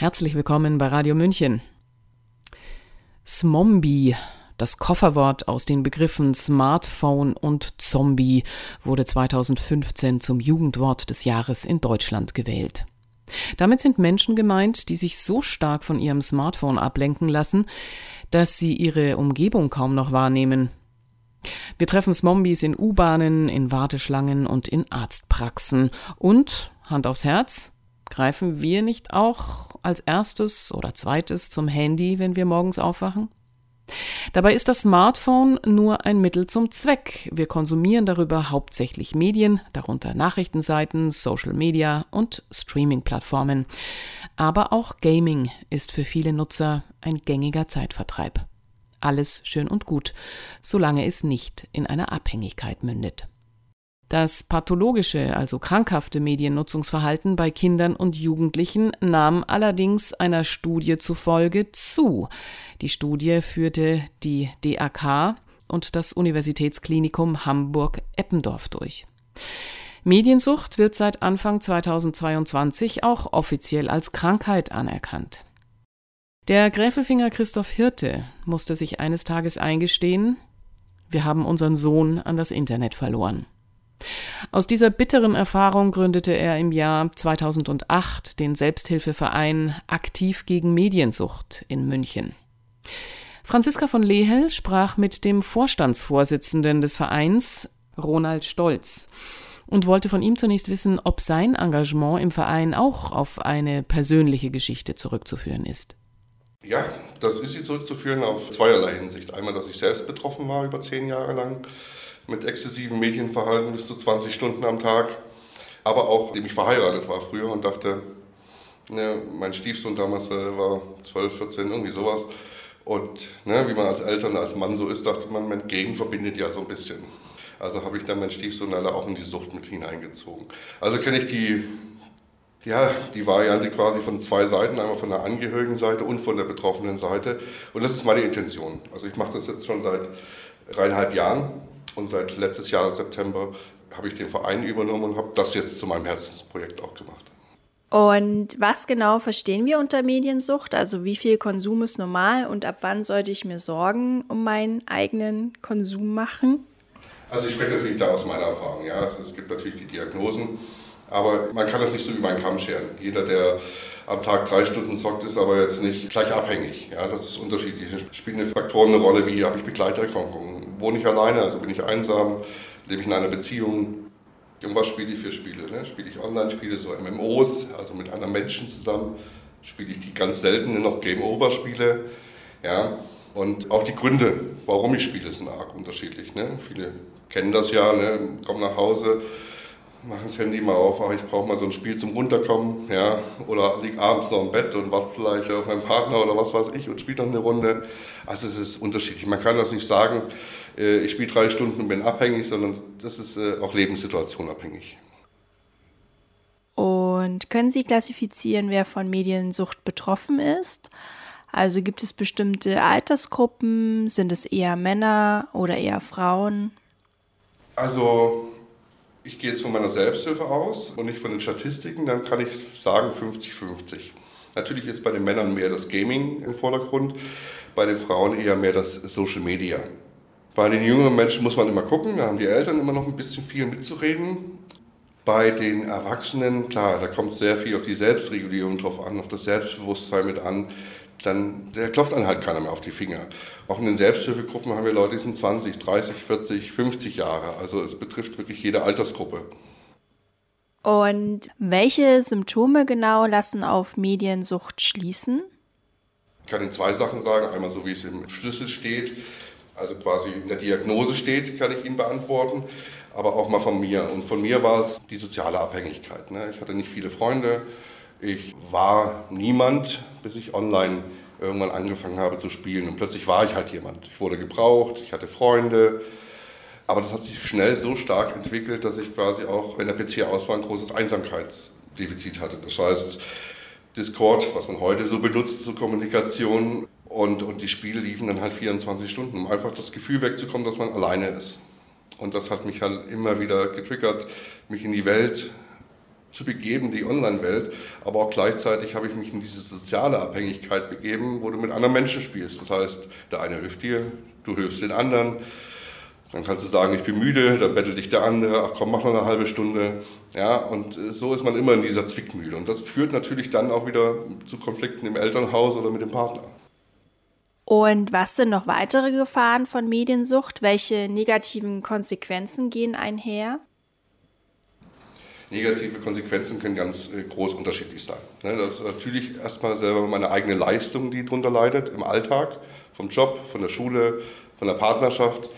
Herzlich willkommen bei Radio München. Smombie, das Kofferwort aus den Begriffen Smartphone und Zombie, wurde 2015 zum Jugendwort des Jahres in Deutschland gewählt. Damit sind Menschen gemeint, die sich so stark von ihrem Smartphone ablenken lassen, dass sie ihre Umgebung kaum noch wahrnehmen. Wir treffen Smombies in U-Bahnen, in Warteschlangen und in Arztpraxen. Und, Hand aufs Herz, Greifen wir nicht auch als erstes oder zweites zum Handy, wenn wir morgens aufwachen? Dabei ist das Smartphone nur ein Mittel zum Zweck. Wir konsumieren darüber hauptsächlich Medien, darunter Nachrichtenseiten, Social Media und Streaming-Plattformen. Aber auch Gaming ist für viele Nutzer ein gängiger Zeitvertreib. Alles schön und gut, solange es nicht in einer Abhängigkeit mündet. Das pathologische, also krankhafte Mediennutzungsverhalten bei Kindern und Jugendlichen nahm allerdings einer Studie zufolge zu. Die Studie führte die DAK und das Universitätsklinikum Hamburg-Eppendorf durch. Mediensucht wird seit Anfang 2022 auch offiziell als Krankheit anerkannt. Der Gräfelfinger Christoph Hirte musste sich eines Tages eingestehen, wir haben unseren Sohn an das Internet verloren. Aus dieser bitteren Erfahrung gründete er im Jahr 2008 den Selbsthilfeverein Aktiv gegen Mediensucht in München. Franziska von Lehel sprach mit dem Vorstandsvorsitzenden des Vereins, Ronald Stolz, und wollte von ihm zunächst wissen, ob sein Engagement im Verein auch auf eine persönliche Geschichte zurückzuführen ist. Ja, das ist sie zurückzuführen auf zweierlei Hinsicht. Einmal, dass ich selbst betroffen war über zehn Jahre lang mit exzessivem Medienverhalten bis zu 20 Stunden am Tag. Aber auch, dem ich verheiratet war früher und dachte, ne, mein Stiefsohn damals äh, war 12, 14, irgendwie sowas. Und ne, wie man als Eltern, als Mann so ist, dachte man, mein Gegen verbindet ja so ein bisschen. Also habe ich dann meinen Stiefsohn leider auch in die Sucht mit hineingezogen. Also kenne ich die, ja, die Variante quasi von zwei Seiten, einmal von der Angehörigenseite und von der betroffenen Seite. Und das ist meine Intention. Also ich mache das jetzt schon seit dreieinhalb Jahren und seit letztes Jahr September habe ich den Verein übernommen und habe das jetzt zu meinem Herzensprojekt auch gemacht. Und was genau verstehen wir unter Mediensucht? Also wie viel Konsum ist normal und ab wann sollte ich mir Sorgen um meinen eigenen Konsum machen? Also ich spreche natürlich da aus meiner Erfahrung. Ja, es, es gibt natürlich die Diagnosen, aber man kann das nicht so über einen Kamm scheren. Jeder, der am Tag drei Stunden zockt, ist aber jetzt nicht gleich abhängig. Ja, das ist unterschiedlich. Spielen Faktoren eine Rolle, wie habe ich Begleiterkrankungen, wohne ich alleine, also bin ich einsam, lebe ich in einer Beziehung. Und was spiele ich für Spiele? Ne? Spiele ich Online-Spiele, so MMOs, also mit anderen Menschen zusammen? Spiele ich die ganz seltenen noch Game-Over-Spiele? Ja? Und auch die Gründe, warum ich spiele, sind arg unterschiedlich. Ne? Viele kennen das ja, ne? kommen nach Hause, mache das Handy mal auf, ach, ich brauche mal so ein Spiel zum Runterkommen, ja, oder liege abends noch im Bett und warte vielleicht auf meinen Partner oder was weiß ich und spiele dann eine Runde. Also es ist unterschiedlich. Man kann das nicht sagen, äh, ich spiele drei Stunden und bin abhängig, sondern das ist äh, auch lebenssituationabhängig. Und können Sie klassifizieren, wer von Mediensucht betroffen ist? Also gibt es bestimmte Altersgruppen? Sind es eher Männer oder eher Frauen? Also ich gehe jetzt von meiner Selbsthilfe aus und nicht von den Statistiken, dann kann ich sagen 50-50. Natürlich ist bei den Männern mehr das Gaming im Vordergrund, bei den Frauen eher mehr das Social Media. Bei den jüngeren Menschen muss man immer gucken, da haben die Eltern immer noch ein bisschen viel mitzureden. Bei den Erwachsenen, klar, da kommt sehr viel auf die Selbstregulierung drauf an, auf das Selbstbewusstsein mit an dann der klopft dann halt keiner mehr auf die Finger. Auch in den Selbsthilfegruppen haben wir Leute, die sind 20, 30, 40, 50 Jahre. Also es betrifft wirklich jede Altersgruppe. Und welche Symptome genau lassen auf Mediensucht schließen? Ich kann Ihnen zwei Sachen sagen. Einmal so, wie es im Schlüssel steht, also quasi in der Diagnose steht, kann ich Ihnen beantworten. Aber auch mal von mir. Und von mir war es die soziale Abhängigkeit. Ne? Ich hatte nicht viele Freunde. Ich war niemand, bis ich online irgendwann angefangen habe zu spielen. Und plötzlich war ich halt jemand. Ich wurde gebraucht, ich hatte Freunde. Aber das hat sich schnell so stark entwickelt, dass ich quasi auch, wenn der PC aus war, ein großes Einsamkeitsdefizit hatte. Das heißt, Discord, was man heute so benutzt zur Kommunikation, und, und die Spiele liefen dann halt 24 Stunden, um einfach das Gefühl wegzukommen, dass man alleine ist. Und das hat mich halt immer wieder getriggert, mich in die Welt zu begeben, die Online-Welt, aber auch gleichzeitig habe ich mich in diese soziale Abhängigkeit begeben, wo du mit anderen Menschen spielst. Das heißt, der eine hilft dir, du hilfst den anderen. Dann kannst du sagen, ich bin müde, dann bettelt dich der andere, ach komm, mach noch eine halbe Stunde. Ja, und äh, so ist man immer in dieser Zwickmühle. Und das führt natürlich dann auch wieder zu Konflikten im Elternhaus oder mit dem Partner. Und was sind noch weitere Gefahren von Mediensucht? Welche negativen Konsequenzen gehen einher? Negative Konsequenzen können ganz äh, groß unterschiedlich sein. Ne, das ist natürlich erstmal selber meine eigene Leistung, die darunter leidet im Alltag, vom Job, von der Schule, von der Partnerschaft.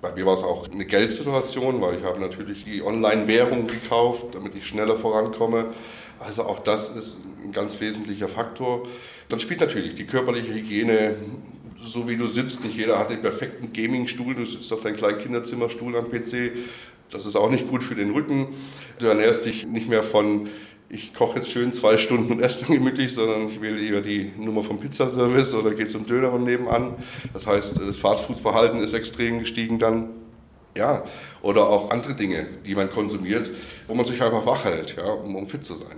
Bei mir war es auch eine Geldsituation, weil ich habe natürlich die Online-Währung gekauft, damit ich schneller vorankomme. Also auch das ist ein ganz wesentlicher Faktor. Dann spielt natürlich die körperliche Hygiene, so wie du sitzt. Nicht jeder hat den perfekten Gaming-Stuhl. Du sitzt auf deinem kleinen Kinderzimmerstuhl am PC. Das ist auch nicht gut für den Rücken. Du ernährst dich nicht mehr von, ich koche jetzt schön zwei Stunden und esse dann gemütlich, sondern ich wähle eher die Nummer vom Pizzaservice oder gehe zum Döner von nebenan. Das heißt, das Fastfood-Verhalten ist extrem gestiegen dann. Ja, oder auch andere Dinge, die man konsumiert, wo man sich einfach wach hält, ja, um, um fit zu sein.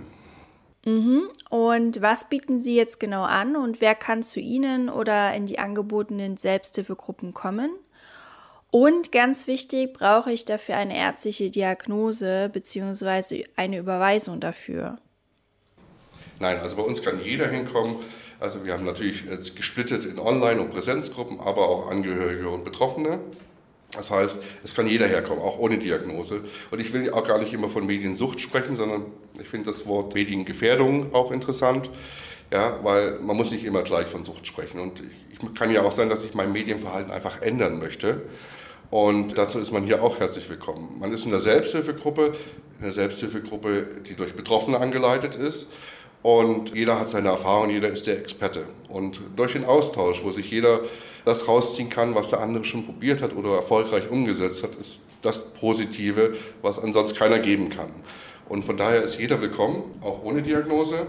Mhm. Und was bieten Sie jetzt genau an und wer kann zu Ihnen oder in die angebotenen Selbsthilfegruppen kommen? Und ganz wichtig, brauche ich dafür eine ärztliche Diagnose bzw. eine Überweisung dafür? Nein, also bei uns kann jeder hinkommen. Also wir haben natürlich jetzt gesplittet in Online- und Präsenzgruppen, aber auch Angehörige und Betroffene. Das heißt, es kann jeder herkommen, auch ohne Diagnose. Und ich will auch gar nicht immer von Mediensucht sprechen, sondern ich finde das Wort Mediengefährdung auch interessant. Ja, weil man muss nicht immer gleich von Sucht sprechen. Und ich kann ja auch sein, dass ich mein Medienverhalten einfach ändern möchte. Und dazu ist man hier auch herzlich willkommen. Man ist in der Selbsthilfegruppe, in der Selbsthilfegruppe, die durch Betroffene angeleitet ist. Und jeder hat seine Erfahrung, jeder ist der Experte. Und durch den Austausch, wo sich jeder das rausziehen kann, was der andere schon probiert hat oder erfolgreich umgesetzt hat, ist das Positive, was ansonsten keiner geben kann. Und von daher ist jeder willkommen, auch ohne Diagnose.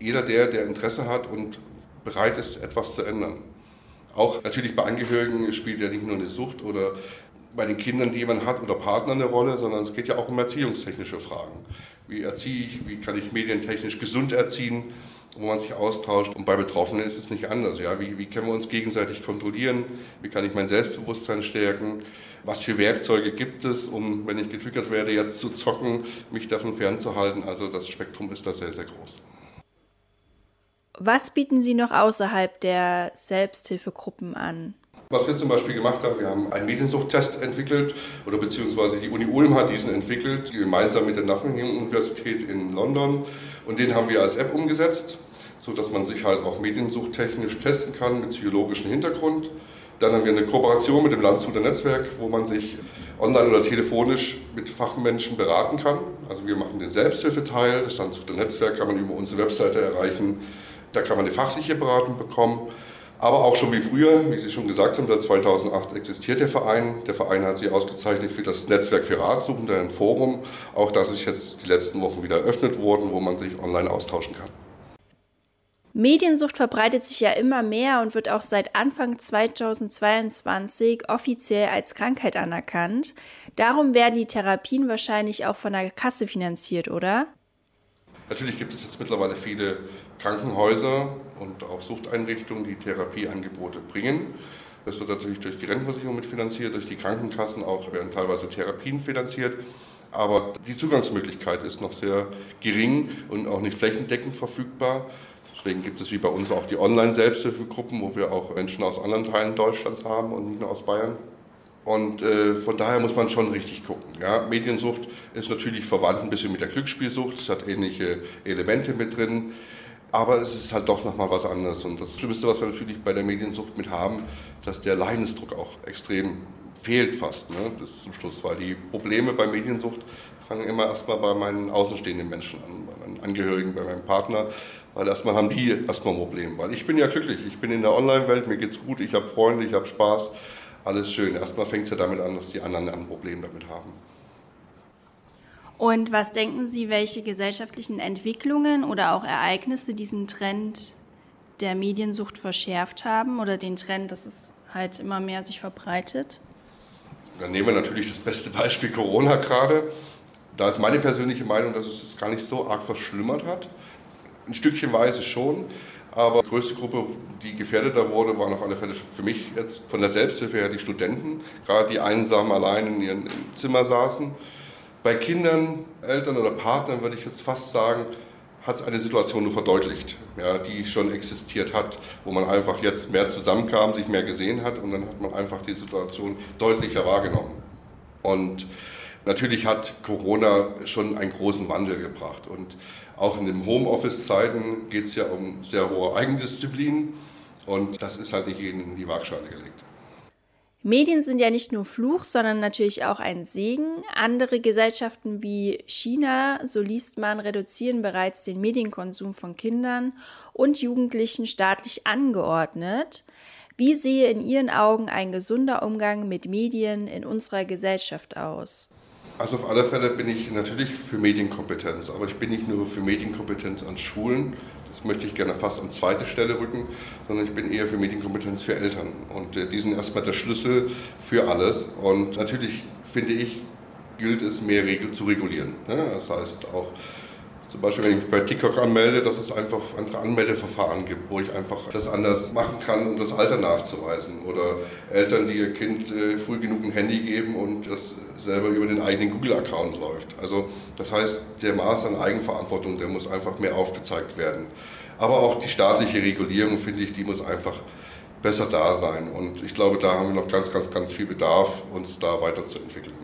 Jeder, der, der Interesse hat und bereit ist, etwas zu ändern. Auch natürlich bei Angehörigen spielt ja nicht nur eine Sucht oder bei den Kindern, die man hat oder Partner eine Rolle, sondern es geht ja auch um erziehungstechnische Fragen. Wie erziehe ich, wie kann ich medientechnisch gesund erziehen, wo man sich austauscht. Und bei Betroffenen ist es nicht anders. Ja? Wie, wie können wir uns gegenseitig kontrollieren? Wie kann ich mein Selbstbewusstsein stärken? Was für Werkzeuge gibt es, um, wenn ich getriggert werde, jetzt zu zocken, mich davon fernzuhalten? Also das Spektrum ist da sehr, sehr groß. Was bieten Sie noch außerhalb der Selbsthilfegruppen an? Was wir zum Beispiel gemacht haben, wir haben einen Mediensuchttest entwickelt oder beziehungsweise die Uni Ulm hat diesen entwickelt, gemeinsam mit der Nottingham Universität in London und den haben wir als App umgesetzt, sodass man sich halt auch mediensuchttechnisch testen kann mit psychologischem Hintergrund. Dann haben wir eine Kooperation mit dem Landshuter Netzwerk, wo man sich online oder telefonisch mit Fachmenschen beraten kann. Also wir machen den Selbsthilfeteil, das Landshuter Netzwerk kann man über unsere Webseite erreichen. Da kann man eine fachliche Beratung bekommen. Aber auch schon wie früher, wie Sie schon gesagt haben, seit 2008 existiert der Verein. Der Verein hat sich ausgezeichnet für das Netzwerk für Ratsuchende, ein Forum. Auch das ist jetzt die letzten Wochen wieder eröffnet worden, wo man sich online austauschen kann. Mediensucht verbreitet sich ja immer mehr und wird auch seit Anfang 2022 offiziell als Krankheit anerkannt. Darum werden die Therapien wahrscheinlich auch von der Kasse finanziert, oder? Natürlich gibt es jetzt mittlerweile viele Krankenhäuser und auch Suchteinrichtungen, die Therapieangebote bringen. Das wird natürlich durch die Rentenversicherung mitfinanziert, durch die Krankenkassen auch werden teilweise Therapien finanziert. Aber die Zugangsmöglichkeit ist noch sehr gering und auch nicht flächendeckend verfügbar. Deswegen gibt es wie bei uns auch die Online-Selbsthilfegruppen, wo wir auch Menschen aus anderen Teilen Deutschlands haben und nicht nur aus Bayern. Und äh, von daher muss man schon richtig gucken. Ja? Mediensucht ist natürlich verwandt ein bisschen mit der Glücksspielsucht. Es hat ähnliche Elemente mit drin. Aber es ist halt doch nochmal was anderes. Und das Schlimmste, was wir natürlich bei der Mediensucht mit haben, dass der Leidensdruck auch extrem fehlt fast. Ne? Das ist zum Schluss, weil die Probleme bei Mediensucht fangen immer erstmal bei meinen außenstehenden Menschen an, bei meinen Angehörigen, bei meinem Partner, weil erstmal haben die erstmal ein Problem. Weil ich bin ja glücklich, ich bin in der Online-Welt, mir geht's gut, ich habe Freunde, ich habe Spaß alles schön. Erstmal fängt es ja damit an, dass die anderen ein Problem damit haben. Und was denken Sie, welche gesellschaftlichen Entwicklungen oder auch Ereignisse diesen Trend der Mediensucht verschärft haben oder den Trend, dass es halt immer mehr sich verbreitet? Dann nehmen wir natürlich das beste Beispiel Corona gerade. Da ist meine persönliche Meinung, dass es das gar nicht so arg verschlimmert hat. Ein Stückchen Weise schon, aber die größte Gruppe, die gefährdeter wurde, waren auf alle Fälle für mich jetzt von der Selbsthilfe her die Studenten, gerade die einsam allein in ihrem Zimmer saßen. Bei Kindern, Eltern oder Partnern würde ich jetzt fast sagen, hat es eine Situation nur verdeutlicht, ja, die schon existiert hat, wo man einfach jetzt mehr zusammenkam, sich mehr gesehen hat und dann hat man einfach die Situation deutlicher wahrgenommen. Und natürlich hat Corona schon einen großen Wandel gebracht und auch in den Homeoffice-Zeiten geht es ja um sehr hohe Eigendisziplin und das ist halt nicht in die Waagschale gelegt. Medien sind ja nicht nur Fluch, sondern natürlich auch ein Segen. Andere Gesellschaften wie China, so liest man, reduzieren bereits den Medienkonsum von Kindern und Jugendlichen staatlich angeordnet. Wie sehe in Ihren Augen ein gesunder Umgang mit Medien in unserer Gesellschaft aus? Also auf alle Fälle bin ich natürlich für Medienkompetenz, aber ich bin nicht nur für Medienkompetenz an Schulen, das möchte ich gerne fast an zweite Stelle rücken, sondern ich bin eher für Medienkompetenz für Eltern. Und äh, die sind erstmal der Schlüssel für alles. Und natürlich finde ich, gilt es mehr zu regulieren. Ne? Das heißt auch, zum Beispiel, wenn ich mich bei TikTok anmelde, dass es einfach andere Anmeldeverfahren gibt, wo ich einfach das anders machen kann, um das Alter nachzuweisen. Oder Eltern, die ihr Kind äh, früh genug ein Handy geben und das selber über den eigenen Google-Account läuft. Also das heißt, der Maß an Eigenverantwortung, der muss einfach mehr aufgezeigt werden. Aber auch die staatliche Regulierung, finde ich, die muss einfach besser da sein. Und ich glaube, da haben wir noch ganz, ganz, ganz viel Bedarf, uns da weiterzuentwickeln.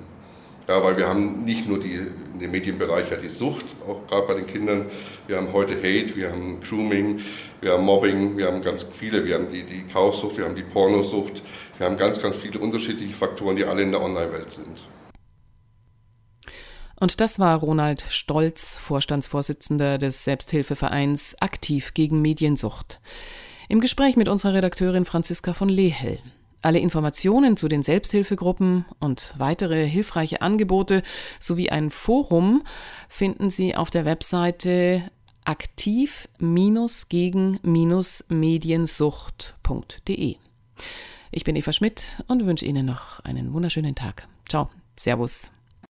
Ja, weil wir haben nicht nur die, in dem Medienbereich ja die Sucht, auch gerade bei den Kindern. Wir haben heute Hate, wir haben Grooming, wir haben Mobbing, wir haben ganz viele. Wir haben die, die Kaufsucht, wir haben die Pornosucht. Wir haben ganz, ganz viele unterschiedliche Faktoren, die alle in der Online-Welt sind. Und das war Ronald Stolz, Vorstandsvorsitzender des Selbsthilfevereins Aktiv gegen Mediensucht. Im Gespräch mit unserer Redakteurin Franziska von Lehel. Alle Informationen zu den Selbsthilfegruppen und weitere hilfreiche Angebote sowie ein Forum finden Sie auf der Webseite aktiv-gegen-mediensucht.de. Ich bin Eva Schmidt und wünsche Ihnen noch einen wunderschönen Tag. Ciao. Servus.